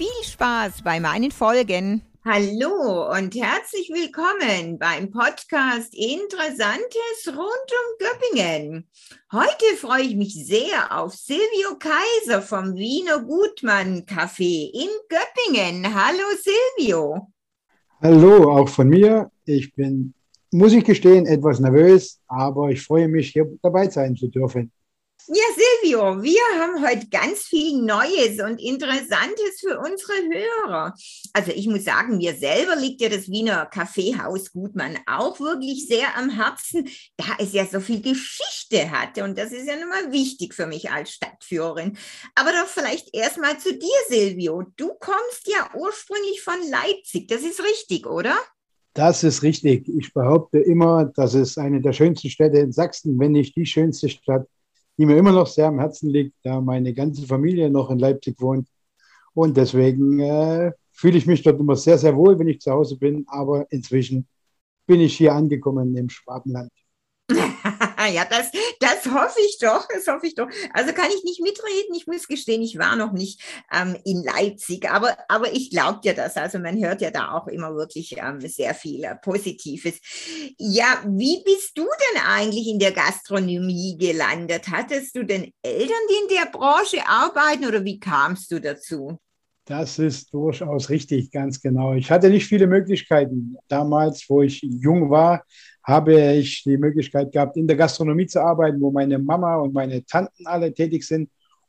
Viel Spaß bei meinen Folgen. Hallo und herzlich willkommen beim Podcast Interessantes rund um Göppingen. Heute freue ich mich sehr auf Silvio Kaiser vom Wiener Gutmann Café in Göppingen. Hallo Silvio. Hallo, auch von mir. Ich bin, muss ich gestehen, etwas nervös, aber ich freue mich, hier dabei sein zu dürfen. Ja, Silvio, wir haben heute ganz viel Neues und Interessantes für unsere Hörer. Also ich muss sagen, mir selber liegt ja das Wiener Kaffeehaus Gutmann auch wirklich sehr am Herzen, da es ja so viel Geschichte hatte und das ist ja nun mal wichtig für mich als Stadtführerin. Aber doch vielleicht erstmal zu dir, Silvio. Du kommst ja ursprünglich von Leipzig, das ist richtig, oder? Das ist richtig. Ich behaupte immer, das ist eine der schönsten Städte in Sachsen, wenn nicht die schönste Stadt die mir immer noch sehr am Herzen liegt, da meine ganze Familie noch in Leipzig wohnt. Und deswegen äh, fühle ich mich dort immer sehr, sehr wohl, wenn ich zu Hause bin. Aber inzwischen bin ich hier angekommen im Schwabenland. ja, das, das hoffe ich doch, das hoffe ich doch. Also kann ich nicht mitreden, ich muss gestehen, ich war noch nicht ähm, in Leipzig, aber, aber ich glaube dir das. Also man hört ja da auch immer wirklich ähm, sehr viel äh, Positives. Ja, wie bist du denn eigentlich in der Gastronomie gelandet? Hattest du denn Eltern, die in der Branche arbeiten oder wie kamst du dazu? Das ist durchaus richtig, ganz genau. Ich hatte nicht viele Möglichkeiten. Damals, wo ich jung war, habe ich die Möglichkeit gehabt, in der Gastronomie zu arbeiten, wo meine Mama und meine Tanten alle tätig sind.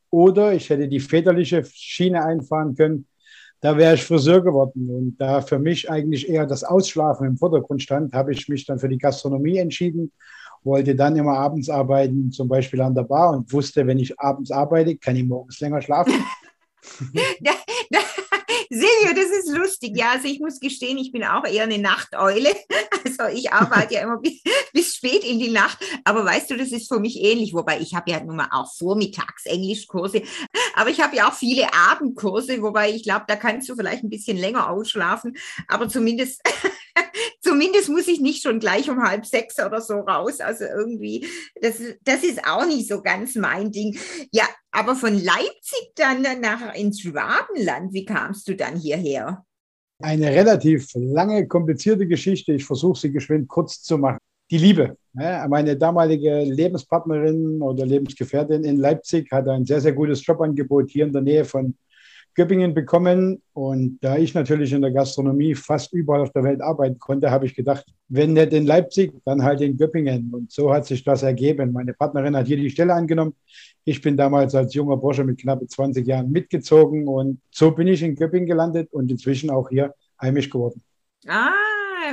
Oder ich hätte die väterliche Schiene einfahren können. Da wäre ich Friseur geworden. Und da für mich eigentlich eher das Ausschlafen im Vordergrund stand, habe ich mich dann für die Gastronomie entschieden, wollte dann immer abends arbeiten, zum Beispiel an der Bar und wusste, wenn ich abends arbeite, kann ich morgens länger schlafen. Silvio, das ist lustig. Ja, also ich muss gestehen, ich bin auch eher eine Nachteule. Also ich arbeite ja immer bis, bis, spät in die Nacht. Aber weißt du, das ist für mich ähnlich. Wobei ich habe ja nun mal auch vormittags Englischkurse. Aber ich habe ja auch viele Abendkurse. Wobei ich glaube, da kannst du vielleicht ein bisschen länger ausschlafen. Aber zumindest zumindest muss ich nicht schon gleich um halb sechs oder so raus. Also irgendwie, das, das ist auch nicht so ganz mein Ding. Ja, aber von Leipzig dann nach ins Schwabenland, wie kamst du dann hierher? Eine relativ lange, komplizierte Geschichte. Ich versuche sie geschwind kurz zu machen. Die Liebe. Meine damalige Lebenspartnerin oder Lebensgefährtin in Leipzig hatte ein sehr, sehr gutes Jobangebot hier in der Nähe von Göppingen bekommen. Und da ich natürlich in der Gastronomie fast überall auf der Welt arbeiten konnte, habe ich gedacht, wenn nicht in Leipzig, dann halt in Göppingen. Und so hat sich das ergeben. Meine Partnerin hat hier die Stelle angenommen. Ich bin damals als junger Bursche mit knapp 20 Jahren mitgezogen und so bin ich in Göppingen gelandet und inzwischen auch hier heimisch geworden. Ah,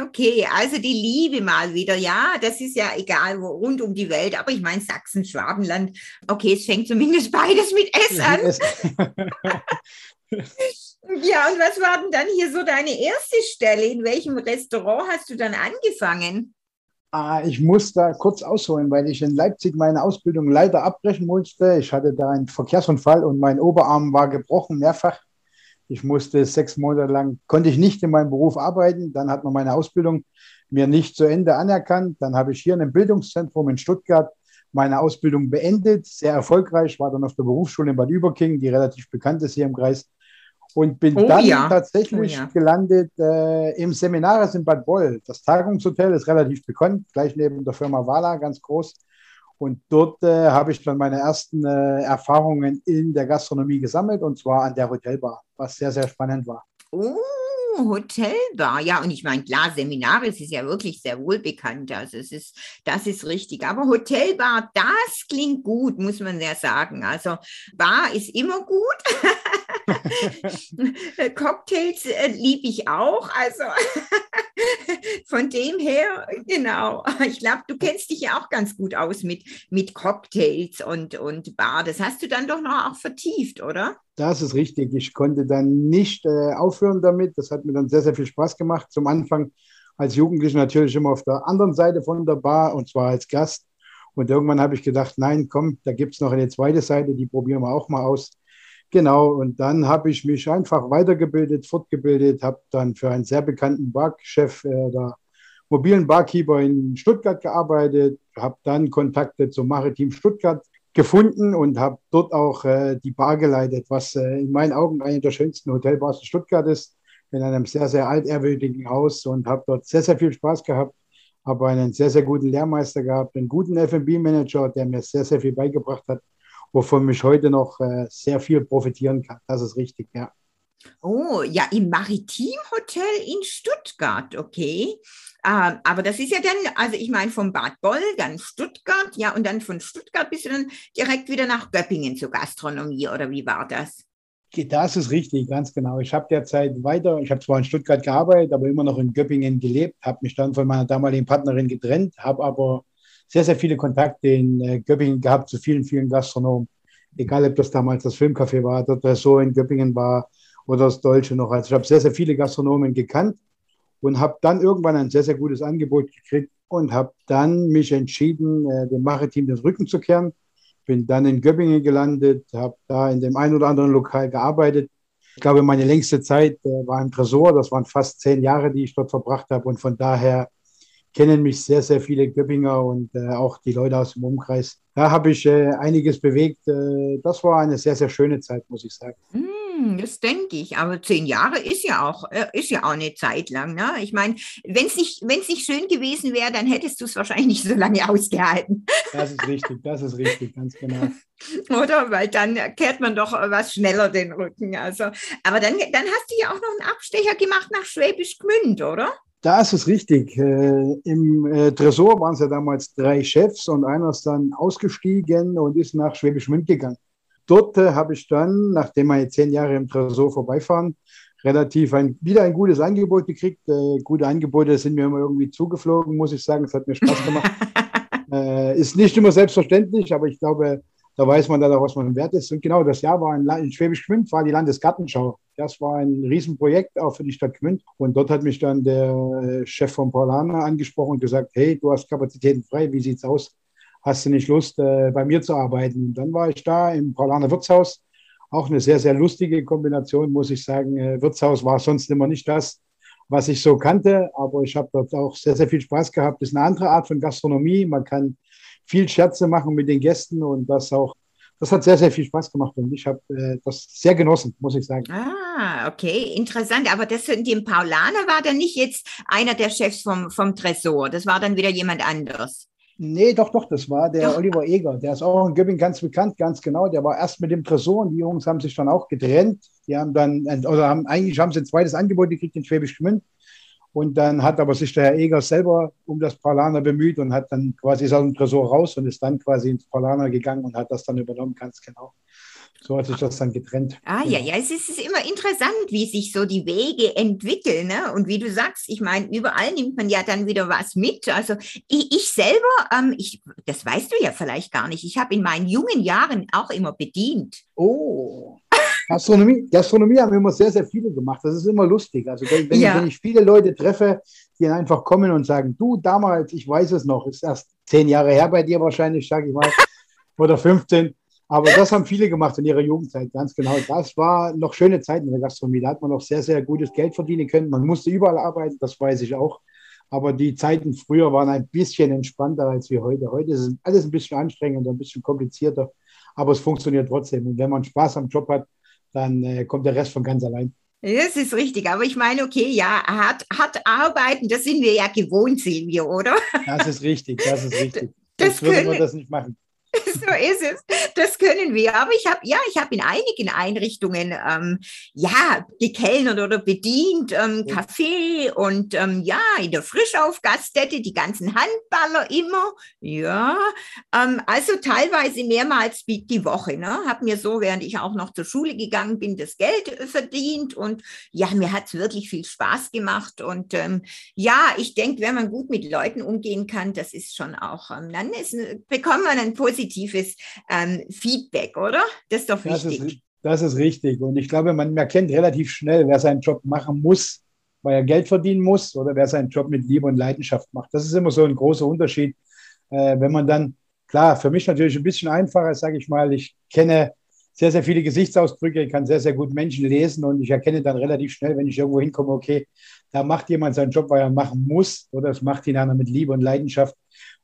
okay. Also die Liebe mal wieder. Ja, das ist ja egal, wo, rund um die Welt. Aber ich meine Sachsen, Schwabenland. Okay, es fängt zumindest beides mit S an. ja, und was war denn dann hier so deine erste Stelle? In welchem Restaurant hast du dann angefangen? Ah, ich muss da kurz ausholen, weil ich in Leipzig meine Ausbildung leider abbrechen musste. Ich hatte da einen Verkehrsunfall und mein Oberarm war gebrochen, mehrfach. Ich musste sechs Monate lang, konnte ich nicht in meinem Beruf arbeiten. Dann hat man meine Ausbildung mir nicht zu Ende anerkannt. Dann habe ich hier in einem Bildungszentrum in Stuttgart meine Ausbildung beendet, sehr erfolgreich, war dann auf der Berufsschule in Bad Überking, die relativ bekannt ist hier im Kreis. Und bin oh, dann ja. tatsächlich oh, ja. gelandet äh, im Seminaris in Bad Boll. Das Tagungshotel ist relativ bekannt, gleich neben der Firma Wala, ganz groß. Und dort äh, habe ich dann meine ersten äh, Erfahrungen in der Gastronomie gesammelt und zwar an der Hotelbar, was sehr, sehr spannend war. Oh, Hotelbar. Ja, und ich meine, klar, Seminare, es ist ja wirklich sehr wohl bekannt. Also es ist, das ist richtig. Aber Hotelbar, das klingt gut, muss man ja sagen. Also Bar ist immer gut. Cocktails äh, liebe ich auch. Also von dem her, genau. Ich glaube, du kennst dich ja auch ganz gut aus mit, mit Cocktails und, und Bar. Das hast du dann doch noch auch vertieft, oder? Das ist richtig. Ich konnte dann nicht äh, aufhören damit. Das hat mir dann sehr, sehr viel Spaß gemacht. Zum Anfang als Jugendlicher natürlich immer auf der anderen Seite von der Bar und zwar als Gast. Und irgendwann habe ich gedacht, nein, komm, da gibt es noch eine zweite Seite, die probieren wir auch mal aus. Genau, und dann habe ich mich einfach weitergebildet, fortgebildet, habe dann für einen sehr bekannten Barchef äh, der mobilen Barkeeper in Stuttgart gearbeitet, habe dann Kontakte zum Maritim Stuttgart gefunden und habe dort auch äh, die Bar geleitet, was äh, in meinen Augen eine der schönsten Hotelbars in Stuttgart ist, in einem sehr, sehr altehrwürdigen Haus und habe dort sehr, sehr viel Spaß gehabt, habe einen sehr, sehr guten Lehrmeister gehabt, einen guten F&B-Manager, der mir sehr, sehr viel beigebracht hat wovon ich heute noch äh, sehr viel profitieren kann. Das ist richtig, ja. Oh, ja, im Maritimhotel in Stuttgart, okay. Äh, aber das ist ja dann, also ich meine vom Bad Boll, dann Stuttgart, ja, und dann von Stuttgart bist du dann direkt wieder nach Göppingen zur Gastronomie, oder wie war das? Das ist richtig, ganz genau. Ich habe derzeit weiter, ich habe zwar in Stuttgart gearbeitet, aber immer noch in Göppingen gelebt, habe mich dann von meiner damaligen Partnerin getrennt, habe aber sehr, sehr viele Kontakte in äh, Göppingen gehabt zu vielen, vielen Gastronomen. Egal, ob das damals das Filmcafé war, das Ressort in Göppingen war oder das Deutsche noch. Also ich habe sehr, sehr viele Gastronomen gekannt und habe dann irgendwann ein sehr, sehr gutes Angebot gekriegt und habe dann mich entschieden, äh, dem Maritim den Rücken zu kehren. Bin dann in Göppingen gelandet, habe da in dem einen oder anderen Lokal gearbeitet. Ich glaube, meine längste Zeit äh, war im Tresor. Das waren fast zehn Jahre, die ich dort verbracht habe. Und von daher kennen mich sehr, sehr viele Göppinger und äh, auch die Leute aus dem Umkreis. Da habe ich einiges bewegt. Das war eine sehr, sehr schöne Zeit, muss ich sagen. Mm, das denke ich. Aber zehn Jahre ist ja auch, äh, ist ja auch eine Zeit lang. Ne? Ich meine, wenn es nicht, nicht schön gewesen wäre, dann hättest du es wahrscheinlich nicht so lange ausgehalten. Das ist richtig, das ist richtig, ganz genau. Oder? Weil dann kehrt man doch was schneller den Rücken. Also, aber dann, dann hast du ja auch noch einen Abstecher gemacht nach Schwäbisch Gmünd, oder? Das ist richtig. Äh, Im äh, Tresor waren es ja damals drei Chefs und einer ist dann ausgestiegen und ist nach Schwäbisch Münd gegangen. Dort äh, habe ich dann, nachdem meine zehn Jahre im Tresor vorbeifahren, relativ ein, wieder ein gutes Angebot gekriegt. Äh, gute Angebote sind mir immer irgendwie zugeflogen, muss ich sagen. Es hat mir Spaß gemacht. Äh, ist nicht immer selbstverständlich, aber ich glaube, da weiß man dann auch, was man wert ist. Und genau das Jahr war in, in Schwäbisch Gmünd, war die Landesgartenschau. Das war ein Riesenprojekt auch für die Stadt Gmünd. Und dort hat mich dann der Chef von Paulaner angesprochen und gesagt, hey, du hast Kapazitäten frei, wie sieht's aus? Hast du nicht Lust, äh, bei mir zu arbeiten? Dann war ich da im Paulaner Wirtshaus. Auch eine sehr, sehr lustige Kombination, muss ich sagen. Äh, Wirtshaus war sonst immer nicht das, was ich so kannte, aber ich habe dort auch sehr, sehr viel Spaß gehabt. Das ist eine andere Art von Gastronomie. Man kann viel Scherze machen mit den Gästen und das auch, das hat sehr, sehr viel Spaß gemacht und ich habe äh, das sehr genossen, muss ich sagen. Ah, okay, interessant. Aber das in dem Paulaner war dann nicht jetzt einer der Chefs vom, vom Tresor, das war dann wieder jemand anderes. Nee, doch, doch, das war der doch. Oliver Eger. Der ist auch in Göppingen ganz bekannt, ganz genau. Der war erst mit dem Tresor und die Jungs haben sich dann auch getrennt. Die haben dann, oder haben, eigentlich haben sie ein zweites Angebot gekriegt in Schwäbisch Gmünd. Und dann hat aber sich der Herr Eger selber um das Parlaner bemüht und hat dann quasi aus dem Tresor raus und ist dann quasi ins Parlaner gegangen und hat das dann übernommen, ganz genau. So hat sich das dann getrennt. Ah ja, ja, es ist immer interessant, wie sich so die Wege entwickeln. Ne? Und wie du sagst, ich meine, überall nimmt man ja dann wieder was mit. Also ich, ich selber, ähm, ich, das weißt du ja vielleicht gar nicht, ich habe in meinen jungen Jahren auch immer bedient. Oh. Gastronomie, Gastronomie haben immer sehr, sehr viele gemacht. Das ist immer lustig. Also wenn, wenn, ja. ich, wenn, ich, viele Leute treffe, die einfach kommen und sagen, du damals, ich weiß es noch, ist erst zehn Jahre her bei dir wahrscheinlich, sage ich mal, oder 15. Aber das haben viele gemacht in ihrer Jugendzeit, ganz genau. Das war noch schöne Zeiten in der Gastronomie. Da hat man noch sehr, sehr gutes Geld verdienen können. Man musste überall arbeiten, das weiß ich auch. Aber die Zeiten früher waren ein bisschen entspannter als wie heute. Heute ist alles ein bisschen anstrengender, ein bisschen komplizierter, aber es funktioniert trotzdem. Und wenn man Spaß am Job hat, dann äh, kommt der Rest von ganz allein. Das ist richtig, aber ich meine, okay, ja, hart, hart arbeiten, das sind wir ja gewohnt, Silvio, oder? Das ist richtig, das ist richtig. Das, das würde man das nicht machen. so ist es. Das können wir. Aber ich habe, ja, ich habe in einigen Einrichtungen, ähm, ja, gekellnert oder bedient, ähm, Kaffee und ähm, ja, in der Frischaufgaststätte, die ganzen Handballer immer. Ja, ähm, also teilweise mehrmals die Woche. Ne? Habe mir so, während ich auch noch zur Schule gegangen bin, das Geld verdient und ja, mir hat es wirklich viel Spaß gemacht. Und ähm, ja, ich denke, wenn man gut mit Leuten umgehen kann, das ist schon auch, ähm, dann ist, bekommt man ein positives ähm, Feedback, oder? Das ist doch wichtig. Das ist, das ist richtig. Und ich glaube, man erkennt relativ schnell, wer seinen Job machen muss, weil er Geld verdienen muss, oder wer seinen Job mit Liebe und Leidenschaft macht. Das ist immer so ein großer Unterschied. Äh, wenn man dann, klar, für mich natürlich ein bisschen einfacher, sage ich mal, ich kenne sehr, sehr viele Gesichtsausdrücke, ich kann sehr, sehr gut Menschen lesen und ich erkenne dann relativ schnell, wenn ich irgendwo hinkomme, okay, da macht jemand seinen Job, weil er machen muss oder es macht ihn einer mit Liebe und Leidenschaft.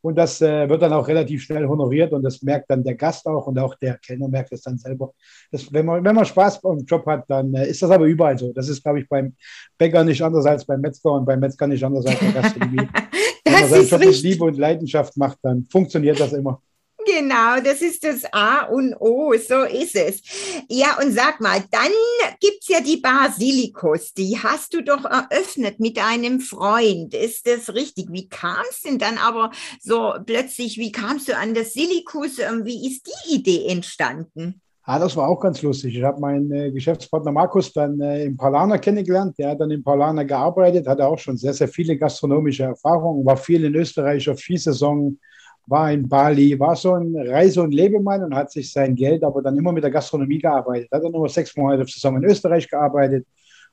Und das äh, wird dann auch relativ schnell honoriert und das merkt dann der Gast auch und auch der Kellner merkt es dann selber. Das, wenn, man, wenn man Spaß beim Job hat, dann äh, ist das aber überall so. Das ist, glaube ich, beim Bäcker nicht anders als beim Metzger und beim Metzger nicht anders als bei Gastronomie. wenn man seinen Job mit Liebe und Leidenschaft macht, dann funktioniert das immer. Genau, das ist das A und O, so ist es. Ja, und sag mal, dann gibt es ja die Basilikus, die hast du doch eröffnet mit einem Freund. Ist das richtig? Wie kam es denn dann aber so plötzlich, wie kamst du an das Silikus? Ähm, wie ist die Idee entstanden? Ah, das war auch ganz lustig. Ich habe meinen äh, Geschäftspartner Markus dann äh, im Paulaner kennengelernt. Der hat dann im Paulaner gearbeitet, hatte auch schon sehr, sehr viele gastronomische Erfahrungen, war viel in Österreich auf Viehsaison, war in Bali, war so ein Reise- und Lebemann und hat sich sein Geld aber dann immer mit der Gastronomie gearbeitet. Hat dann nur sechs Monate zusammen in Österreich gearbeitet,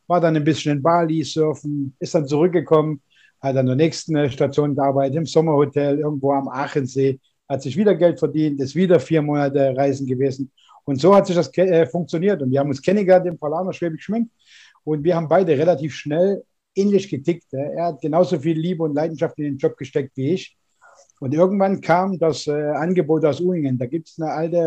war dann ein bisschen in Bali surfen, ist dann zurückgekommen, hat an der nächsten Station gearbeitet, im Sommerhotel irgendwo am Aachensee, hat sich wieder Geld verdient, ist wieder vier Monate Reisen gewesen. Und so hat sich das äh, funktioniert. Und wir haben uns kennengelernt im Palaner Schwäbisch Schmink. Und wir haben beide relativ schnell ähnlich getickt. Er hat genauso viel Liebe und Leidenschaft in den Job gesteckt wie ich. Und irgendwann kam das äh, Angebot aus Uhingen. Da gibt es ein alte,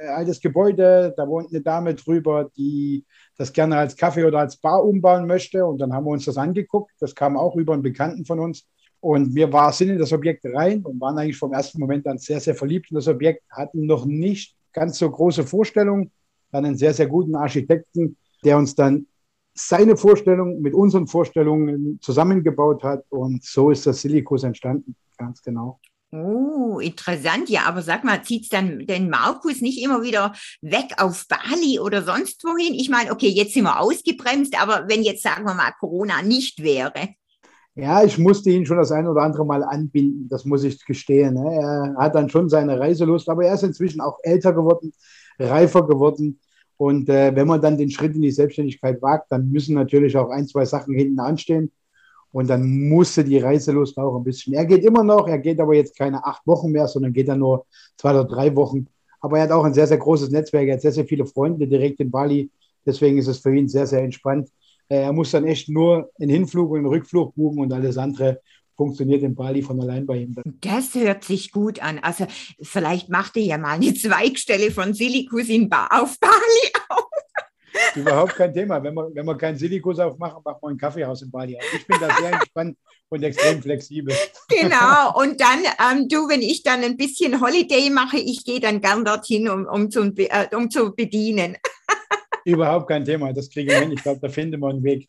äh, altes Gebäude, da wohnt eine Dame drüber, die das gerne als Kaffee oder als Bar umbauen möchte. Und dann haben wir uns das angeguckt. Das kam auch über einen Bekannten von uns. Und wir war, sind in das Objekt rein und waren eigentlich vom ersten Moment an sehr, sehr verliebt in das Objekt, hatten noch nicht ganz so große Vorstellungen, dann einen sehr, sehr guten Architekten, der uns dann seine Vorstellung mit unseren Vorstellungen zusammengebaut hat. Und so ist das Silikus entstanden ganz genau. Oh, interessant. Ja, aber sag mal, zieht es dann den Markus nicht immer wieder weg auf Bali oder sonst wohin? Ich meine, okay, jetzt sind wir ausgebremst, aber wenn jetzt, sagen wir mal, Corona nicht wäre. Ja, ich musste ihn schon das ein oder andere Mal anbinden, das muss ich gestehen. Ne? Er hat dann schon seine Reiselust, aber er ist inzwischen auch älter geworden, reifer geworden. Und äh, wenn man dann den Schritt in die Selbstständigkeit wagt, dann müssen natürlich auch ein, zwei Sachen hinten anstehen. Und dann musste die Reiselust auch ein bisschen. Er geht immer noch, er geht aber jetzt keine acht Wochen mehr, sondern geht dann nur zwei oder drei Wochen. Aber er hat auch ein sehr, sehr großes Netzwerk, er hat sehr, sehr viele Freunde direkt in Bali. Deswegen ist es für ihn sehr, sehr entspannt. Äh, er muss dann echt nur einen Hinflug und einen Rückflug buchen und alles andere funktioniert in Bali von allein bei ihm. Das hört sich gut an. Also vielleicht macht er ja mal eine Zweigstelle von Silikus in ba auf Bali auf. Überhaupt kein Thema. Wenn wir, wenn wir keinen Silikus aufmachen, machen wir ein Kaffeehaus in Bali auf. Ich bin da sehr entspannt und extrem flexibel. Genau. Und dann, ähm, du, wenn ich dann ein bisschen Holiday mache, ich gehe dann gern dorthin, um, um, zu, äh, um zu bedienen. Überhaupt kein Thema. Das kriegen wir hin. Ich glaube, da finden wir einen Weg.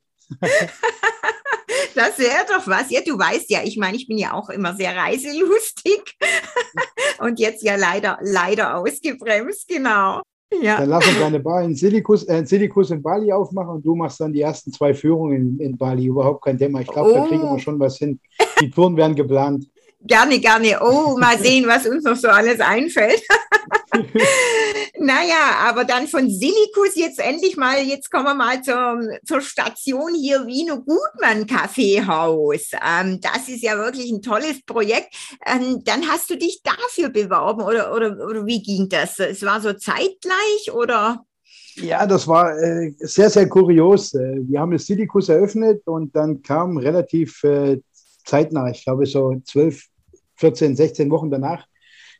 Das wäre doch was. Ja, du weißt ja, ich meine, ich bin ja auch immer sehr reiselustig und jetzt ja leider, leider ausgebremst, genau. Ja. Dann lass uns eine Bar in Silikus, äh, Silikus in Bali aufmachen und du machst dann die ersten zwei Führungen in, in Bali. Überhaupt kein Thema. Ich glaube, oh. da kriegen wir schon was hin. Die Touren werden geplant. Gerne, gerne. Oh, mal sehen, was uns noch so alles einfällt. naja, aber dann von Silikus jetzt endlich mal, jetzt kommen wir mal zur, zur Station hier Wiener Gutmann Kaffeehaus. Ähm, das ist ja wirklich ein tolles Projekt. Ähm, dann hast du dich dafür beworben oder, oder, oder wie ging das? Es war so zeitgleich oder? Ja, das war äh, sehr, sehr kurios. Äh, wir haben das Silikus eröffnet und dann kam relativ äh, zeitnah, ich glaube so 12, 14, 16 Wochen danach,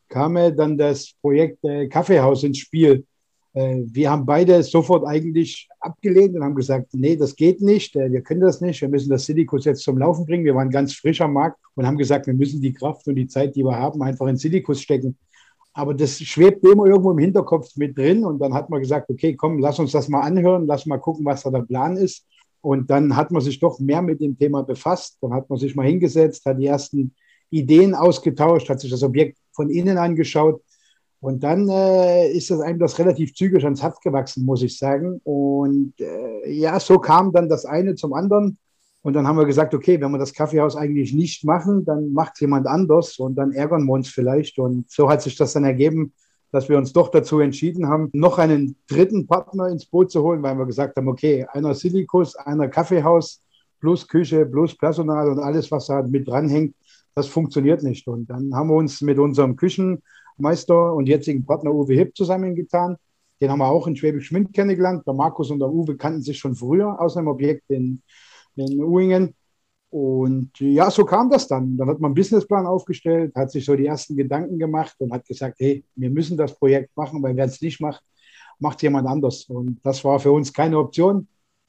kam dann das Projekt äh, Kaffeehaus ins Spiel. Äh, wir haben beide sofort eigentlich abgelehnt und haben gesagt, nee, das geht nicht, äh, wir können das nicht, wir müssen das Silikus jetzt zum Laufen bringen. Wir waren ganz frisch am Markt und haben gesagt, wir müssen die Kraft und die Zeit, die wir haben, einfach in Silikus stecken. aber das schwebt immer irgendwo im Hinterkopf mit drin. Und dann hat man gesagt, okay, komm, lass uns das mal anhören, lass mal gucken, was da der Plan ist. Und dann hat man sich doch mehr mit dem Thema befasst. Dann hat man sich mal hingesetzt, hat die ersten Ideen ausgetauscht, hat sich das Objekt von innen angeschaut. Und dann äh, ist das einem das relativ zügig ans Herz gewachsen, muss ich sagen. Und äh, ja, so kam dann das eine zum anderen. Und dann haben wir gesagt, okay, wenn wir das Kaffeehaus eigentlich nicht machen, dann macht jemand anders und dann ärgern wir uns vielleicht. Und so hat sich das dann ergeben, dass wir uns doch dazu entschieden haben, noch einen dritten Partner ins Boot zu holen, weil wir gesagt haben, okay, einer Silikus, einer Kaffeehaus, plus Küche, plus Personal und alles, was da mit dranhängt, das funktioniert nicht. Und dann haben wir uns mit unserem Küchenmeister und jetzigen Partner Uwe Hipp zusammengetan. Den haben wir auch in Schwäbisch Schmidt kennengelernt. Der Markus und der Uwe kannten sich schon früher aus einem Objekt in in Uingen. Und ja, so kam das dann. Dann hat man einen Businessplan aufgestellt, hat sich so die ersten Gedanken gemacht und hat gesagt, hey, wir müssen das Projekt machen, weil wer es nicht macht, macht jemand anders. Und das war für uns keine Option.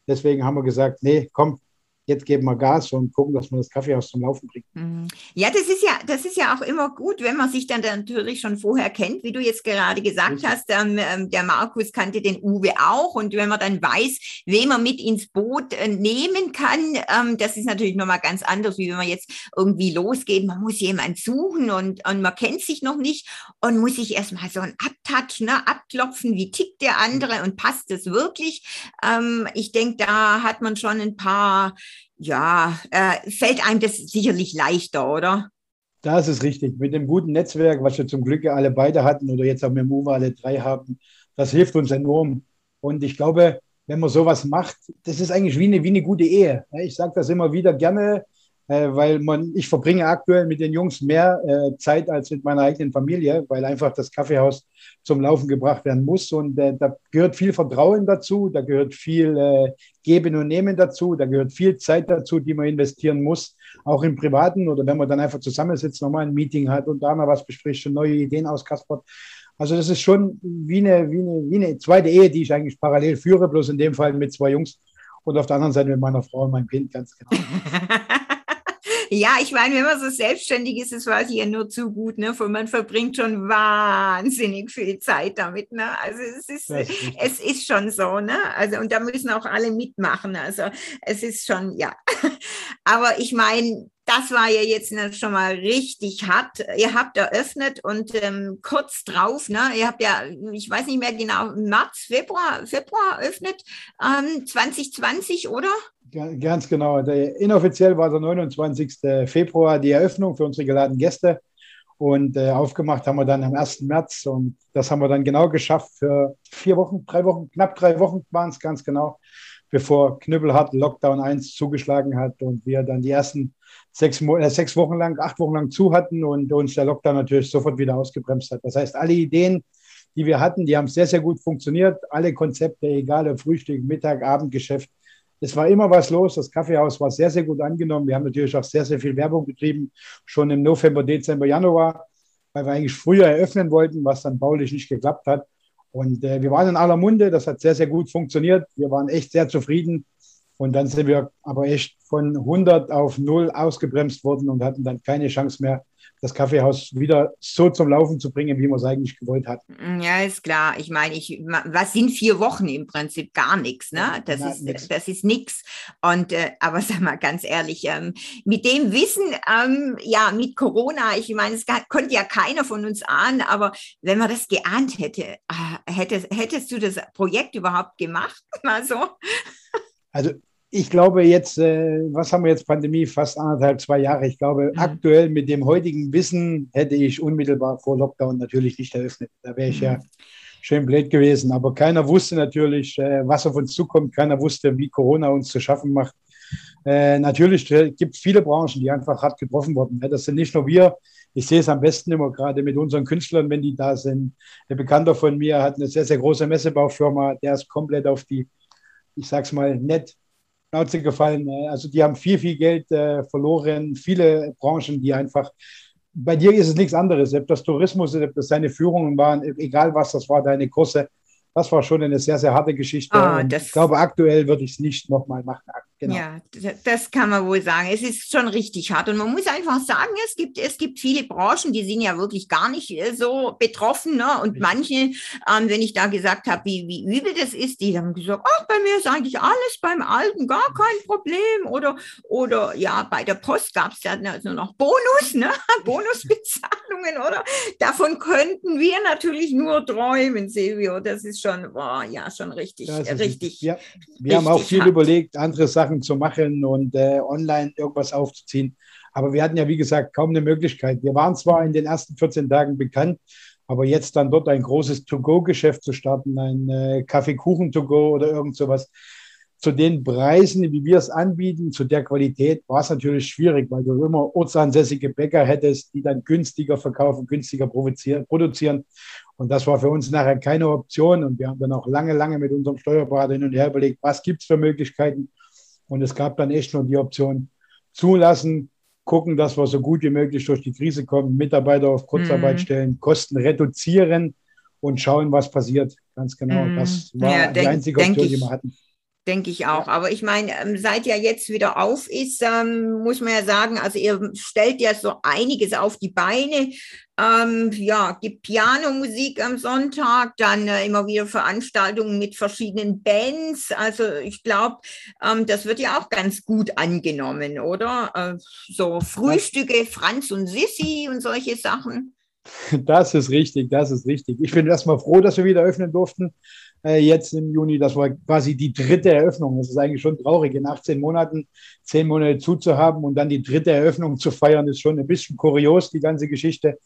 Deswegen haben wir gesagt, nee, komm, jetzt geben wir Gas und gucken, dass wir das Kaffeehaus zum Laufen bringen. Mhm. Ja, das ist ja, das ist ja auch immer gut, wenn man sich dann natürlich schon vorher kennt, wie du jetzt gerade gesagt mhm. hast. Ähm, ähm, der Markus kannte den Uwe auch und wenn man dann weiß, wen man mit ins Boot äh, nehmen kann, ähm, das ist natürlich nochmal ganz anders, wie wenn man jetzt irgendwie losgeht. Man muss jemanden suchen und, und man kennt sich noch nicht und muss sich erstmal so ein Abtouch, ne, abklopfen, wie tickt der andere und passt das wirklich. Ähm, ich denke, da hat man schon ein paar ja, äh, fällt einem das sicherlich leichter, oder? Das ist richtig. Mit dem guten Netzwerk, was wir zum Glück alle beide hatten oder jetzt auch mit Mova alle drei haben, das hilft uns enorm. Und ich glaube, wenn man sowas macht, das ist eigentlich wie eine, wie eine gute Ehe. Ich sage das immer wieder gerne, äh, weil man, ich verbringe aktuell mit den Jungs mehr äh, Zeit als mit meiner eigenen Familie, weil einfach das Kaffeehaus zum Laufen gebracht werden muss. Und äh, da gehört viel Vertrauen dazu, da gehört viel äh, Geben und Nehmen dazu, da gehört viel Zeit dazu, die man investieren muss, auch im Privaten oder wenn man dann einfach zusammensitzt, nochmal ein Meeting hat und da mal was bespricht, schon neue Ideen auskaspert. Also das ist schon wie eine, wie, eine, wie eine zweite Ehe, die ich eigentlich parallel führe, bloß in dem Fall mit zwei Jungs und auf der anderen Seite mit meiner Frau und meinem Kind, ganz genau. Ja, ich meine, wenn man so selbstständig ist, das weiß ich ja nur zu gut, ne? Für man verbringt schon wahnsinnig viel Zeit damit, ne? Also es ist, ist es ist schon so, ne? Also und da müssen auch alle mitmachen. Also es ist schon, ja. Aber ich meine, das war ja jetzt schon mal richtig hart. Ihr habt eröffnet und ähm, kurz drauf, ne, ihr habt ja, ich weiß nicht mehr genau, März, Februar, Februar eröffnet, ähm, 2020, oder? Ganz genau. Der, inoffiziell war der 29. Februar die Eröffnung für unsere geladenen Gäste. Und äh, aufgemacht haben wir dann am 1. März. Und das haben wir dann genau geschafft für vier Wochen, drei Wochen, knapp drei Wochen waren es ganz genau, bevor Knüppelhart Lockdown 1 zugeschlagen hat und wir dann die ersten sechs, äh, sechs Wochen lang, acht Wochen lang zu hatten und uns der Lockdown natürlich sofort wieder ausgebremst hat. Das heißt, alle Ideen, die wir hatten, die haben sehr, sehr gut funktioniert. Alle Konzepte, egal ob Frühstück, Mittag, Abendgeschäft, es war immer was los. Das Kaffeehaus war sehr, sehr gut angenommen. Wir haben natürlich auch sehr, sehr viel Werbung betrieben, schon im November, Dezember, Januar, weil wir eigentlich früher eröffnen wollten, was dann baulich nicht geklappt hat. Und äh, wir waren in aller Munde. Das hat sehr, sehr gut funktioniert. Wir waren echt sehr zufrieden. Und dann sind wir aber echt von 100 auf 0 ausgebremst worden und hatten dann keine Chance mehr, das Kaffeehaus wieder so zum Laufen zu bringen, wie man es eigentlich gewollt hat. Mm, ja, ist klar. Ich meine, ich, was sind vier Wochen im Prinzip? Gar nichts, ne? Das ja, ist, nix. das ist nichts. Und, äh, aber sag mal ganz ehrlich, ähm, mit dem Wissen, ähm, ja, mit Corona, ich meine, es konnte ja keiner von uns ahnen, aber wenn man das geahnt hätte, äh, hättest, hättest du das Projekt überhaupt gemacht? Mal so. Also ich glaube jetzt, äh, was haben wir jetzt Pandemie, fast anderthalb, zwei Jahre. Ich glaube, mhm. aktuell mit dem heutigen Wissen hätte ich unmittelbar vor Lockdown natürlich nicht eröffnet. Da wäre ich mhm. ja schön blöd gewesen. Aber keiner wusste natürlich, äh, was auf uns zukommt. Keiner wusste, wie Corona uns zu schaffen macht. Äh, natürlich gibt es viele Branchen, die einfach hart getroffen wurden. Das sind nicht nur wir. Ich sehe es am besten immer gerade mit unseren Künstlern, wenn die da sind. Der Bekannter von mir hat eine sehr, sehr große Messebaufirma. Der ist komplett auf die, ich sag's mal, nett Schnauze gefallen. Äh, also die haben viel, viel Geld äh, verloren. Viele Branchen, die einfach, bei dir ist es nichts anderes. Ob das Tourismus ob das deine Führungen waren, egal was das war, deine Kurse. das war schon eine sehr, sehr harte Geschichte. Ah, ich glaube, aktuell würde ich es nicht nochmal machen. Genau. Ja, das kann man wohl sagen. Es ist schon richtig hart. Und man muss einfach sagen, es gibt, es gibt viele Branchen, die sind ja wirklich gar nicht äh, so betroffen. Ne? Und Richtig. manche, ähm, wenn ich da gesagt habe, wie, wie übel das ist, die haben gesagt, ach, bei mir ist eigentlich alles beim Alten, gar kein Problem. Oder, oder ja, bei der Post gab es ja also noch Bonus, ne? Bonusbezahlungen, oder? Davon könnten wir natürlich nur träumen, Silvio. Das ist schon, boah, ja, schon richtig, richtig. Ja, wir haben auch richtig viel hart. überlegt, andere Sachen zu machen und äh, online irgendwas aufzuziehen. Aber wir hatten ja, wie gesagt, kaum eine Möglichkeit. Wir waren zwar in den ersten 14 Tagen bekannt, aber jetzt dann dort ein großes To-Go-Geschäft zu starten, ein äh, Kaffeekuchen-To-Go oder irgend sowas, zu den Preisen, wie wir es anbieten, zu der Qualität, war es natürlich schwierig, weil du immer ortsansässige Bäcker hättest, die dann günstiger verkaufen, günstiger produzieren. Und das war für uns nachher keine Option. Und wir haben dann auch lange, lange mit unserem Steuerberater hin und her überlegt, was gibt es für Möglichkeiten. Und es gab dann echt nur die Option, zulassen, gucken, dass wir so gut wie möglich durch die Krise kommen, Mitarbeiter auf Kurzarbeit Mhm. stellen, Kosten reduzieren und schauen, was passiert. Ganz genau. Mhm. Das war Ja, die denk- einzige denk Option, die ich. wir hatten. Denke ich auch. Aber ich meine, ähm, seit ja jetzt wieder auf ist, ähm, muss man ja sagen, also ihr stellt ja so einiges auf die Beine. Ähm, ja, gibt Pianomusik am Sonntag, dann äh, immer wieder Veranstaltungen mit verschiedenen Bands. Also ich glaube, ähm, das wird ja auch ganz gut angenommen, oder? Äh, so Frühstücke, Franz und Sissi und solche Sachen. Das ist richtig, das ist richtig. Ich bin erstmal froh, dass wir wieder öffnen durften. Äh, jetzt im Juni, das war quasi die dritte Eröffnung. Das ist eigentlich schon traurig, in 18 Monaten zehn Monate zuzuhaben und dann die dritte Eröffnung zu feiern, ist schon ein bisschen kurios, die ganze Geschichte.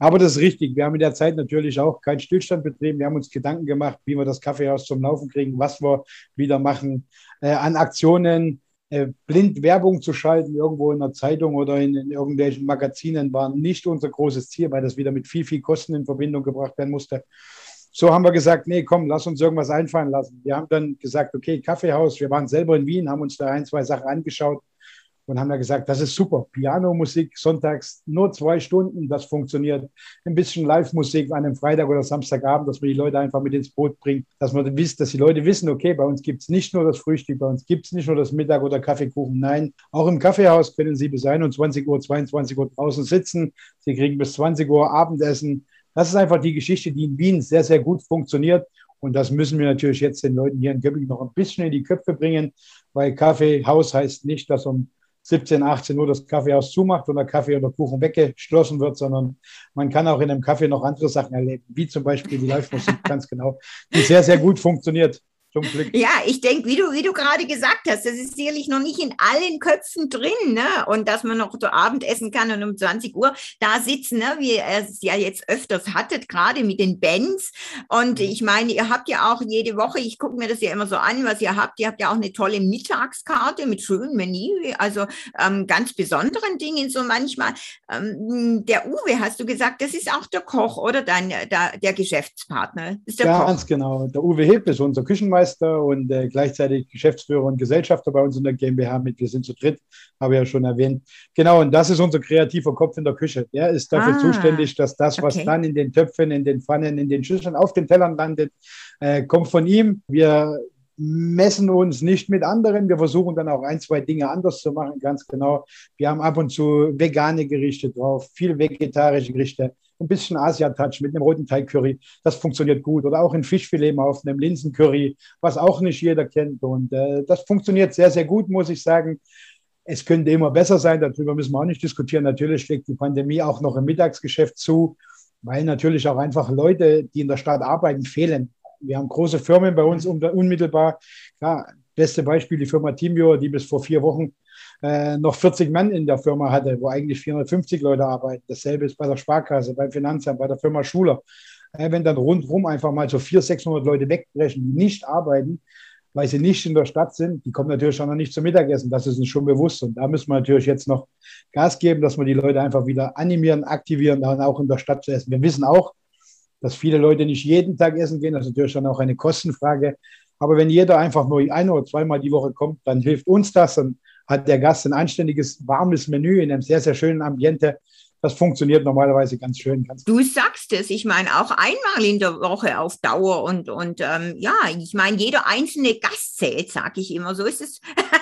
Aber das ist richtig. Wir haben in der Zeit natürlich auch keinen Stillstand betrieben. Wir haben uns Gedanken gemacht, wie wir das Kaffeehaus zum Laufen kriegen, was wir wieder machen äh, an Aktionen. Äh, blind Werbung zu schalten, irgendwo in der Zeitung oder in, in irgendwelchen Magazinen, war nicht unser großes Ziel, weil das wieder mit viel, viel Kosten in Verbindung gebracht werden musste. So haben wir gesagt, nee, komm, lass uns irgendwas einfallen lassen. Wir haben dann gesagt, okay, Kaffeehaus, wir waren selber in Wien, haben uns da ein, zwei Sachen angeschaut und haben da gesagt, das ist super. Pianomusik sonntags nur zwei Stunden, das funktioniert. Ein bisschen Live-Musik an einem Freitag oder Samstagabend, dass man die Leute einfach mit ins Boot bringt, dass man wisst, dass die Leute wissen, okay, bei uns gibt es nicht nur das Frühstück, bei uns gibt es nicht nur das Mittag oder Kaffeekuchen. Nein, auch im Kaffeehaus können Sie bis 21 Uhr, 22 Uhr draußen sitzen. Sie kriegen bis 20 Uhr Abendessen. Das ist einfach die Geschichte, die in Wien sehr, sehr gut funktioniert. Und das müssen wir natürlich jetzt den Leuten hier in Göppingen noch ein bisschen in die Köpfe bringen, weil Kaffeehaus heißt nicht, dass um 17, 18 Uhr das Kaffeehaus zumacht und der Kaffee oder Kuchen weggeschlossen wird, sondern man kann auch in einem Kaffee noch andere Sachen erleben, wie zum Beispiel die Live-Musik, ganz genau, die sehr, sehr gut funktioniert. Zum Glück. Ja, ich denke, wie du, wie du gerade gesagt hast, das ist sicherlich noch nicht in allen Köpfen drin, ne? Und dass man noch zu Abend essen kann und um 20 Uhr da sitzen, ne? wie ihr es ja jetzt öfters hattet, gerade mit den Bands. Und ich meine, ihr habt ja auch jede Woche, ich gucke mir das ja immer so an, was ihr habt. Ihr habt ja auch eine tolle Mittagskarte mit schönem Menü, also ähm, ganz besonderen Dingen so manchmal. Ähm, der Uwe, hast du gesagt, das ist auch der Koch oder dein, der, der Geschäftspartner? Ist der ja, Koch. ganz genau. Der Uwe Heb ist unser Küchenmeister und äh, gleichzeitig Geschäftsführer und Gesellschafter bei uns in der GmbH mit. Wir sind zu dritt, habe ich ja schon erwähnt. Genau, und das ist unser kreativer Kopf in der Küche. Der ist dafür Ah, zuständig, dass das, was okay. dann in den Töpfen, in den Pfannen, in den Schüsseln, auf den Tellern landet, äh, kommt von ihm. Wir messen uns nicht mit anderen. Wir versuchen dann auch ein, zwei Dinge anders zu machen, ganz genau. Wir haben ab und zu vegane Gerichte drauf, viel vegetarische Gerichte, ein bisschen Asia-Touch mit einem roten Teig-Curry. Das funktioniert gut. Oder auch ein Fischfilet auf einem Linsen-Curry, was auch nicht jeder kennt. Und äh, das funktioniert sehr, sehr gut, muss ich sagen. Es könnte immer besser sein, darüber müssen wir auch nicht diskutieren. Natürlich schlägt die Pandemie auch noch im Mittagsgeschäft zu, weil natürlich auch einfach Leute, die in der Stadt arbeiten, fehlen. Wir haben große Firmen bei uns unmittelbar. Klar, beste Beispiel die Firma Teamviewer, die bis vor vier Wochen äh, noch 40 Mann in der Firma hatte, wo eigentlich 450 Leute arbeiten. Dasselbe ist bei der Sparkasse, beim Finanzamt, bei der Firma Schuler. Äh, wenn dann rundherum einfach mal so 400, 600 Leute wegbrechen, die nicht arbeiten, weil sie nicht in der Stadt sind, die kommen natürlich auch noch nicht zum Mittagessen. Das ist uns schon bewusst. Und da müssen wir natürlich jetzt noch Gas geben, dass wir die Leute einfach wieder animieren, aktivieren, dann auch in der Stadt zu essen. Wir wissen auch, dass viele Leute nicht jeden Tag essen gehen. Das ist natürlich dann auch eine Kostenfrage. Aber wenn jeder einfach nur ein oder zweimal die Woche kommt, dann hilft uns das. Dann hat der Gast ein anständiges, warmes Menü in einem sehr, sehr schönen Ambiente. das funktioniert normalerweise ganz schön. Ganz du sagst es, ich meine auch einmal in der Woche auf Dauer und, und ähm, ja, ich meine, jeder einzelne Gast zählt, sage ich immer. So ist es.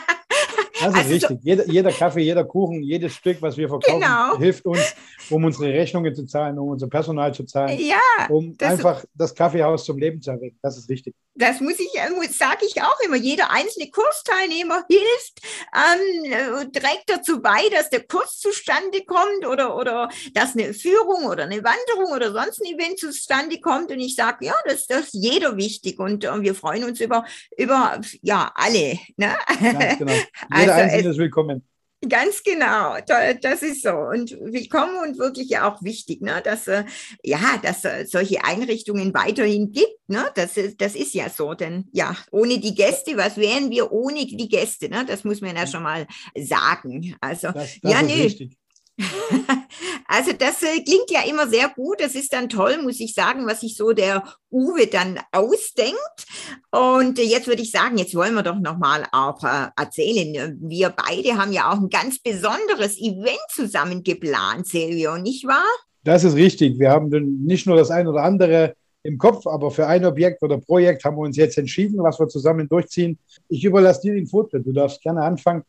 Das ist also richtig. So jeder, jeder, Kaffee, jeder Kuchen, jedes Stück, was wir verkaufen, genau. hilft uns, um unsere Rechnungen zu zahlen, um unser Personal zu zahlen, ja, um das einfach das Kaffeehaus zum Leben zu erwecken. Das ist richtig. Das muss ich, äh, sage ich auch immer. Jeder einzelne Kursteilnehmer hilft, ähm, äh, trägt dazu bei, dass der Kurs zustande kommt oder, oder dass eine Führung oder eine Wanderung oder sonst ein Event zustande kommt. Und ich sage, ja, das, das ist jeder wichtig. Und äh, wir freuen uns über, über ja, alle. Ne? Ganz genau. Jeder also Einzelne ist willkommen. Ganz genau, das ist so. Und willkommen und wirklich auch wichtig, ne? dass, äh, ja, dass äh, solche Einrichtungen weiterhin gibt. Ne? Das, ist, das ist ja so, denn ja, ohne die Gäste, was wären wir ohne die Gäste? Ne? Das muss man ja schon mal sagen. Also, das, das ja, nö. Richtig. Also das äh, klingt ja immer sehr gut. Das ist dann toll, muss ich sagen, was sich so der Uwe dann ausdenkt. Und jetzt würde ich sagen, jetzt wollen wir doch noch mal auch äh, erzählen. Wir beide haben ja auch ein ganz besonderes Event zusammen geplant, Silvio, nicht wahr? Das ist richtig. Wir haben nicht nur das eine oder andere im Kopf, aber für ein Objekt oder Projekt haben wir uns jetzt entschieden, was wir zusammen durchziehen. Ich überlasse dir den Vortritt. Du darfst gerne anfangen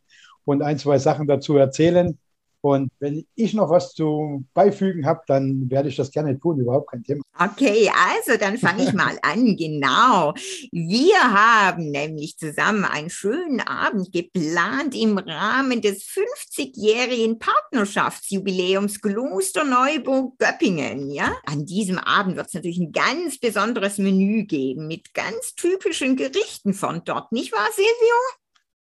und ein, zwei Sachen dazu erzählen. Und wenn ich noch was zu beifügen habe, dann werde ich das gerne tun, überhaupt kein Thema. Okay, also dann fange ich mal an. Genau. Wir haben nämlich zusammen einen schönen Abend geplant im Rahmen des 50-jährigen Partnerschaftsjubiläums Kloster Neuburg Göppingen. Ja? An diesem Abend wird es natürlich ein ganz besonderes Menü geben mit ganz typischen Gerichten von dort. Nicht wahr, Silvio?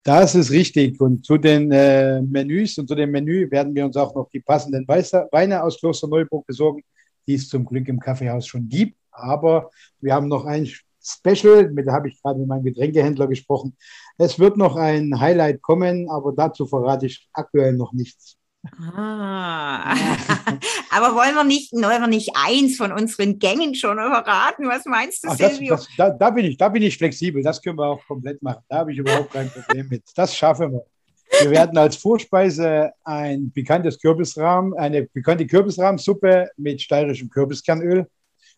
Das ist richtig. Und zu den äh, Menüs und zu dem Menü werden wir uns auch noch die passenden Weiße, Weine aus Kloster Neuburg besorgen, die es zum Glück im Kaffeehaus schon gibt. Aber wir haben noch ein Special, mit da habe ich gerade mit meinem Getränkehändler gesprochen. Es wird noch ein Highlight kommen, aber dazu verrate ich aktuell noch nichts. Ah. Aber wollen wir nicht, wollen wir nicht eins von unseren Gängen schon verraten? Was meinst du, Ach, Silvio? Das, das, da, da, bin ich, da bin ich flexibel. Das können wir auch komplett machen. Da habe ich überhaupt kein Problem mit. Das schaffen wir. Wir werden als Vorspeise ein pikantes Kürbisrahm, eine pikante Kürbisrahmsuppe mit steirischem Kürbiskernöl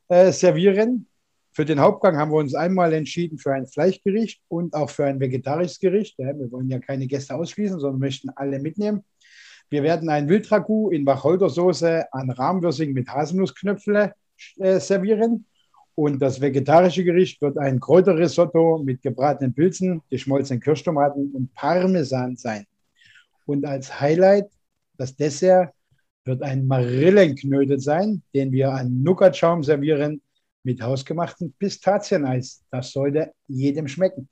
äh, servieren. Für den Hauptgang haben wir uns einmal entschieden für ein Fleischgericht und auch für ein vegetarisches Gericht. Ja, wir wollen ja keine Gäste ausschließen, sondern möchten alle mitnehmen. Wir werden ein Wildragout in Wacholdersoße an Rahmwürsing mit Haselnussknöpfle äh, servieren. Und das vegetarische Gericht wird ein Kräuterrisotto mit gebratenen Pilzen, geschmolzenen Kirschtomaten und Parmesan sein. Und als Highlight, das Dessert, wird ein Marillenknödel sein, den wir an Nougatschaum servieren mit hausgemachten Pistazieneis. Das sollte jedem schmecken.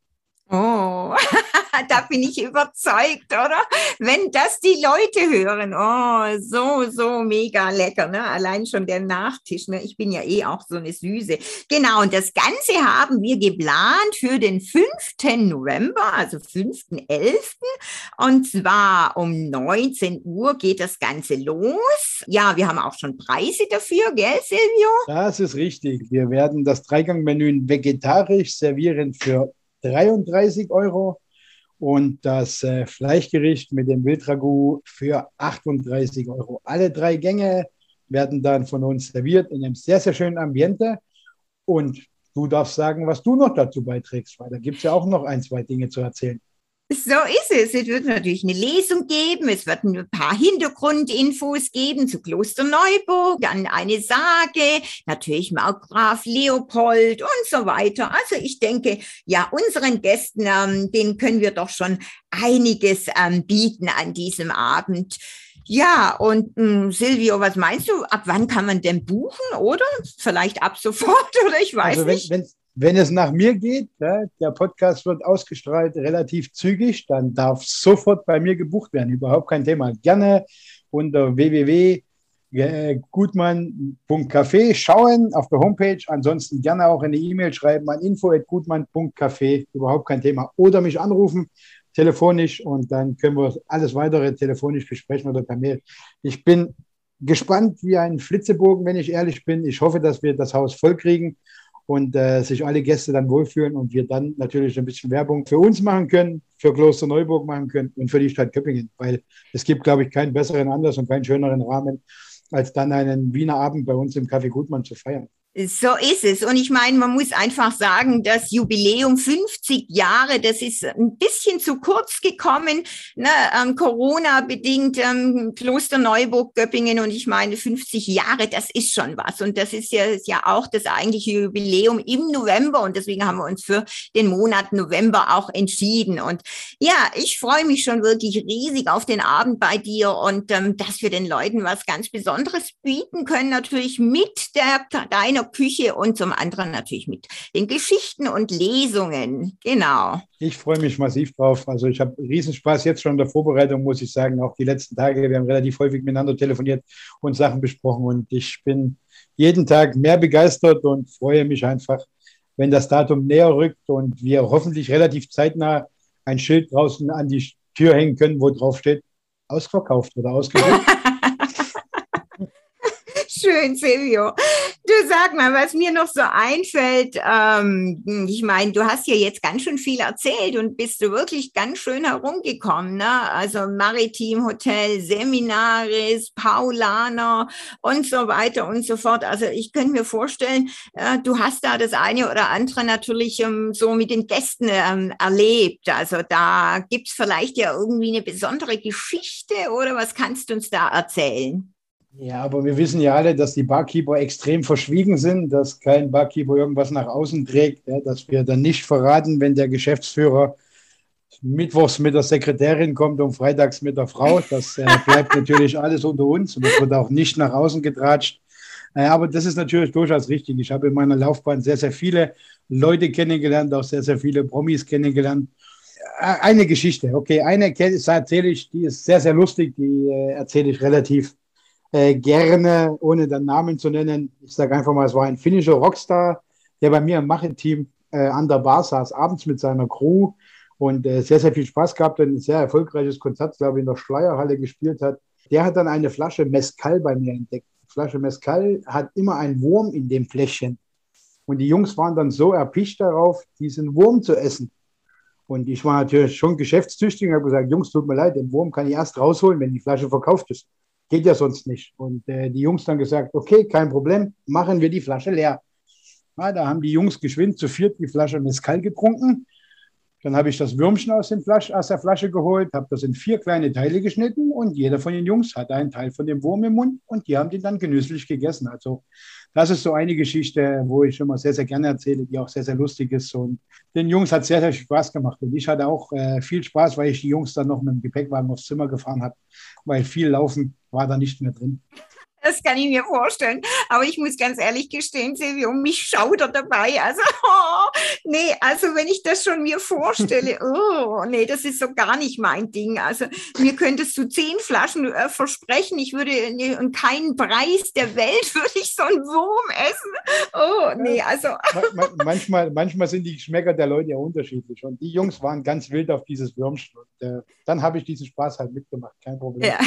Oh, da bin ich überzeugt, oder? Wenn das die Leute hören, oh, so, so mega lecker, ne? Allein schon der Nachtisch, ne? Ich bin ja eh auch so eine Süße. Genau, und das Ganze haben wir geplant für den 5. November, also 5.11. Und zwar um 19 Uhr geht das Ganze los. Ja, wir haben auch schon Preise dafür, gell, Silvio? Das ist richtig. Wir werden das Dreigangmenü vegetarisch servieren für 33 Euro und das äh, Fleischgericht mit dem Wildragout für 38 Euro. Alle drei Gänge werden dann von uns serviert in einem sehr, sehr schönen Ambiente. Und du darfst sagen, was du noch dazu beiträgst, weil da gibt es ja auch noch ein, zwei Dinge zu erzählen. So ist es. Es wird natürlich eine Lesung geben. Es wird ein paar Hintergrundinfos geben zu Kloster Neuburg, dann eine Sage, natürlich Markgraf Leopold und so weiter. Also ich denke, ja, unseren Gästen, ähm, denen können wir doch schon einiges ähm, bieten an diesem Abend. Ja, und mh, hm, Silvio, was meinst du? Ab wann kann man denn buchen, oder? Vielleicht ab sofort, oder ich weiß also wenn, nicht. Wenn es nach mir geht, ja, der Podcast wird ausgestrahlt relativ zügig, dann darf sofort bei mir gebucht werden. Überhaupt kein Thema. Gerne unter www.gutmann.café schauen auf der Homepage. Ansonsten gerne auch eine E-Mail schreiben an info.gutmann.café. Überhaupt kein Thema. Oder mich anrufen telefonisch und dann können wir alles weitere telefonisch besprechen oder per Mail. Ich bin gespannt wie ein Flitzebogen, wenn ich ehrlich bin. Ich hoffe, dass wir das Haus voll kriegen und äh, sich alle Gäste dann wohlfühlen und wir dann natürlich ein bisschen Werbung für uns machen können, für Kloster Neuburg machen können und für die Stadt Köppingen, weil es gibt, glaube ich, keinen besseren Anlass und keinen schöneren Rahmen, als dann einen Wiener Abend bei uns im Café Gutmann zu feiern. So ist es. Und ich meine, man muss einfach sagen, das Jubiläum 50 Jahre, das ist ein bisschen zu kurz gekommen, ne, ähm, Corona-bedingt, ähm, Kloster Neuburg, Göppingen. Und ich meine, 50 Jahre, das ist schon was. Und das ist ja, ist ja auch das eigentliche Jubiläum im November. Und deswegen haben wir uns für den Monat November auch entschieden. Und ja, ich freue mich schon wirklich riesig auf den Abend bei dir und ähm, dass wir den Leuten was ganz Besonderes bieten können, natürlich mit der, deiner Küche und zum anderen natürlich mit den Geschichten und Lesungen. Genau. Ich freue mich massiv drauf. Also ich habe Riesenspaß jetzt schon in der Vorbereitung, muss ich sagen. Auch die letzten Tage, wir haben relativ häufig miteinander telefoniert und Sachen besprochen. Und ich bin jeden Tag mehr begeistert und freue mich einfach, wenn das Datum näher rückt und wir hoffentlich relativ zeitnah ein Schild draußen an die Tür hängen können, wo drauf steht, ausverkauft oder ausgebucht. Schön, Silvio. Du sag mal, was mir noch so einfällt, ähm, ich meine, du hast ja jetzt ganz schön viel erzählt und bist du wirklich ganz schön herumgekommen, ne? Also Maritim Hotel, Seminaris, Paulaner und so weiter und so fort. Also ich könnte mir vorstellen, äh, du hast da das eine oder andere natürlich ähm, so mit den Gästen ähm, erlebt. Also da gibt's vielleicht ja irgendwie eine besondere Geschichte oder was kannst du uns da erzählen? Ja, aber wir wissen ja alle, dass die Barkeeper extrem verschwiegen sind, dass kein Barkeeper irgendwas nach außen trägt, ja, dass wir dann nicht verraten, wenn der Geschäftsführer mittwochs mit der Sekretärin kommt und freitags mit der Frau. Das äh, bleibt natürlich alles unter uns und das wird auch nicht nach außen getratscht. Äh, aber das ist natürlich durchaus richtig. Ich habe in meiner Laufbahn sehr, sehr viele Leute kennengelernt, auch sehr, sehr viele Promis kennengelernt. Äh, eine Geschichte, okay, eine erzähle ich, die ist sehr, sehr lustig, die äh, erzähle ich relativ äh, gerne, ohne den Namen zu nennen, ich sage einfach mal, es war ein finnischer Rockstar, der bei mir im Machenteam äh, an der Bar saß, abends mit seiner Crew und äh, sehr, sehr viel Spaß gehabt und ein sehr erfolgreiches Konzert, glaube ich, in der Schleierhalle gespielt hat. Der hat dann eine Flasche Mescal bei mir entdeckt. Die Flasche Mescal hat immer einen Wurm in dem Fläschchen. Und die Jungs waren dann so erpicht darauf, diesen Wurm zu essen. Und ich war natürlich schon geschäftstüchtig und habe gesagt, Jungs, tut mir leid, den Wurm kann ich erst rausholen, wenn die Flasche verkauft ist. Geht ja sonst nicht. Und äh, die Jungs dann gesagt, okay, kein Problem, machen wir die Flasche leer. Ja, da haben die Jungs geschwind zu viert die Flasche Mescal getrunken. Dann habe ich das Würmchen aus, Flasch, aus der Flasche geholt, habe das in vier kleine Teile geschnitten und jeder von den Jungs hatte einen Teil von dem Wurm im Mund und die haben den dann genüsslich gegessen. Also das ist so eine Geschichte, wo ich immer sehr, sehr gerne erzähle, die auch sehr, sehr lustig ist. Und den Jungs hat sehr, sehr Spaß gemacht. Und ich hatte auch äh, viel Spaß, weil ich die Jungs dann noch mit dem Gepäckwagen aufs Zimmer gefahren habe, weil viel Laufen war da nicht mehr drin. Das kann ich mir vorstellen. Aber ich muss ganz ehrlich gestehen, Silvio, mich schaudert dabei. Also, oh, nee, also wenn ich das schon mir vorstelle, oh, nee, das ist so gar nicht mein Ding. Also mir könntest du zehn Flaschen äh, versprechen, ich würde nee, und keinen Preis der Welt würde ich so einen Wurm essen. Oh, nee, also. manchmal, manchmal sind die Geschmäcker der Leute ja unterschiedlich. Und die Jungs waren ganz wild auf dieses Würmchen. Und, äh, dann habe ich diesen Spaß halt mitgemacht, kein Problem. Ja,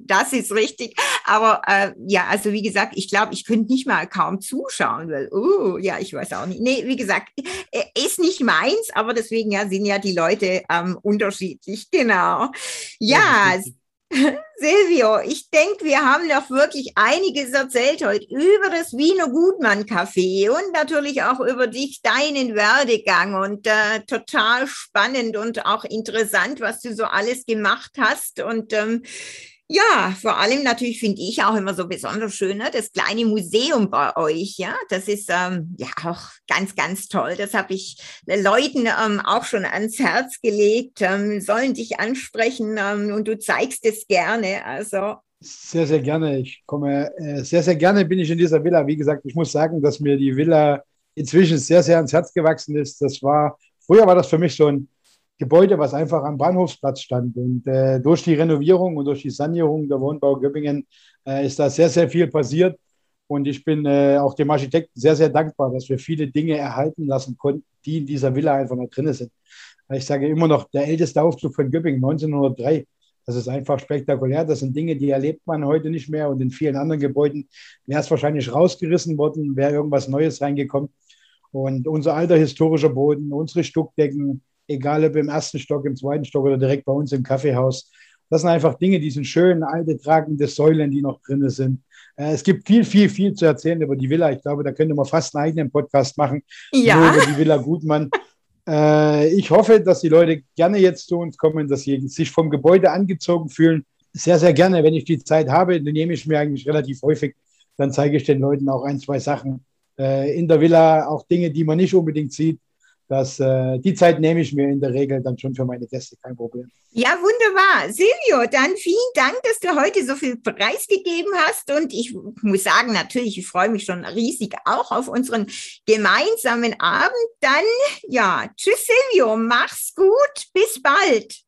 das ist richtig. Aber äh, ja, also wie gesagt, ich glaube, ich könnte nicht mal kaum zuschauen, weil, oh, ja, ich weiß auch nicht. Nee, wie gesagt, äh, ist nicht meins, aber deswegen ja, sind ja die Leute ähm, unterschiedlich, genau. Ja, Silvio, ich denke, wir haben noch wirklich einiges erzählt heute über das Wiener Gutmann Café und natürlich auch über dich, deinen Werdegang und äh, total spannend und auch interessant, was du so alles gemacht hast und ähm, ja, vor allem natürlich finde ich auch immer so besonders schön, ne? das kleine Museum bei euch. Ja, das ist ähm, ja auch ganz, ganz toll. Das habe ich Leuten ähm, auch schon ans Herz gelegt, ähm, sollen dich ansprechen ähm, und du zeigst es gerne. Also sehr, sehr gerne. Ich komme äh, sehr, sehr gerne bin ich in dieser Villa. Wie gesagt, ich muss sagen, dass mir die Villa inzwischen sehr, sehr ans Herz gewachsen ist. Das war, früher war das für mich so ein Gebäude, was einfach am Bahnhofsplatz stand. Und äh, durch die Renovierung und durch die Sanierung der Wohnbau Göppingen äh, ist da sehr, sehr viel passiert. Und ich bin äh, auch dem Architekten sehr, sehr dankbar, dass wir viele Dinge erhalten lassen konnten, die in dieser Villa einfach noch drin sind. Ich sage immer noch, der älteste Aufzug von Göppingen 1903, das ist einfach spektakulär. Das sind Dinge, die erlebt man heute nicht mehr. Und in vielen anderen Gebäuden wäre es wahrscheinlich rausgerissen worden, wäre irgendwas Neues reingekommen. Und unser alter historischer Boden, unsere Stuckdecken, egal ob im ersten Stock, im zweiten Stock oder direkt bei uns im Kaffeehaus. Das sind einfach Dinge, die sind schön, alte tragende Säulen, die noch drin sind. Äh, es gibt viel, viel, viel zu erzählen über die Villa. Ich glaube, da könnte man fast einen eigenen Podcast machen. Ja. Über die Villa Gutmann. Äh, ich hoffe, dass die Leute gerne jetzt zu uns kommen, dass sie sich vom Gebäude angezogen fühlen. Sehr, sehr gerne, wenn ich die Zeit habe, dann nehme ich mir eigentlich relativ häufig, dann zeige ich den Leuten auch ein, zwei Sachen äh, in der Villa, auch Dinge, die man nicht unbedingt sieht. Das, äh, die Zeit nehme ich mir in der Regel dann schon für meine Gäste, kein Problem. Ja, wunderbar. Silvio, dann vielen Dank, dass du heute so viel preisgegeben hast. Und ich muss sagen, natürlich, ich freue mich schon riesig auch auf unseren gemeinsamen Abend. Dann, ja, tschüss Silvio, mach's gut, bis bald.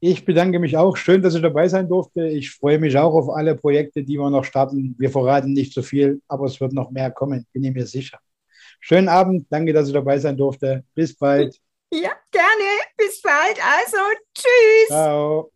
Ich bedanke mich auch. Schön, dass ich dabei sein durfte. Ich freue mich auch auf alle Projekte, die wir noch starten. Wir verraten nicht so viel, aber es wird noch mehr kommen, bin ich mir sicher. Schönen Abend. Danke, dass ich dabei sein durfte. Bis bald. Ja, gerne. Bis bald. Also, tschüss. Ciao.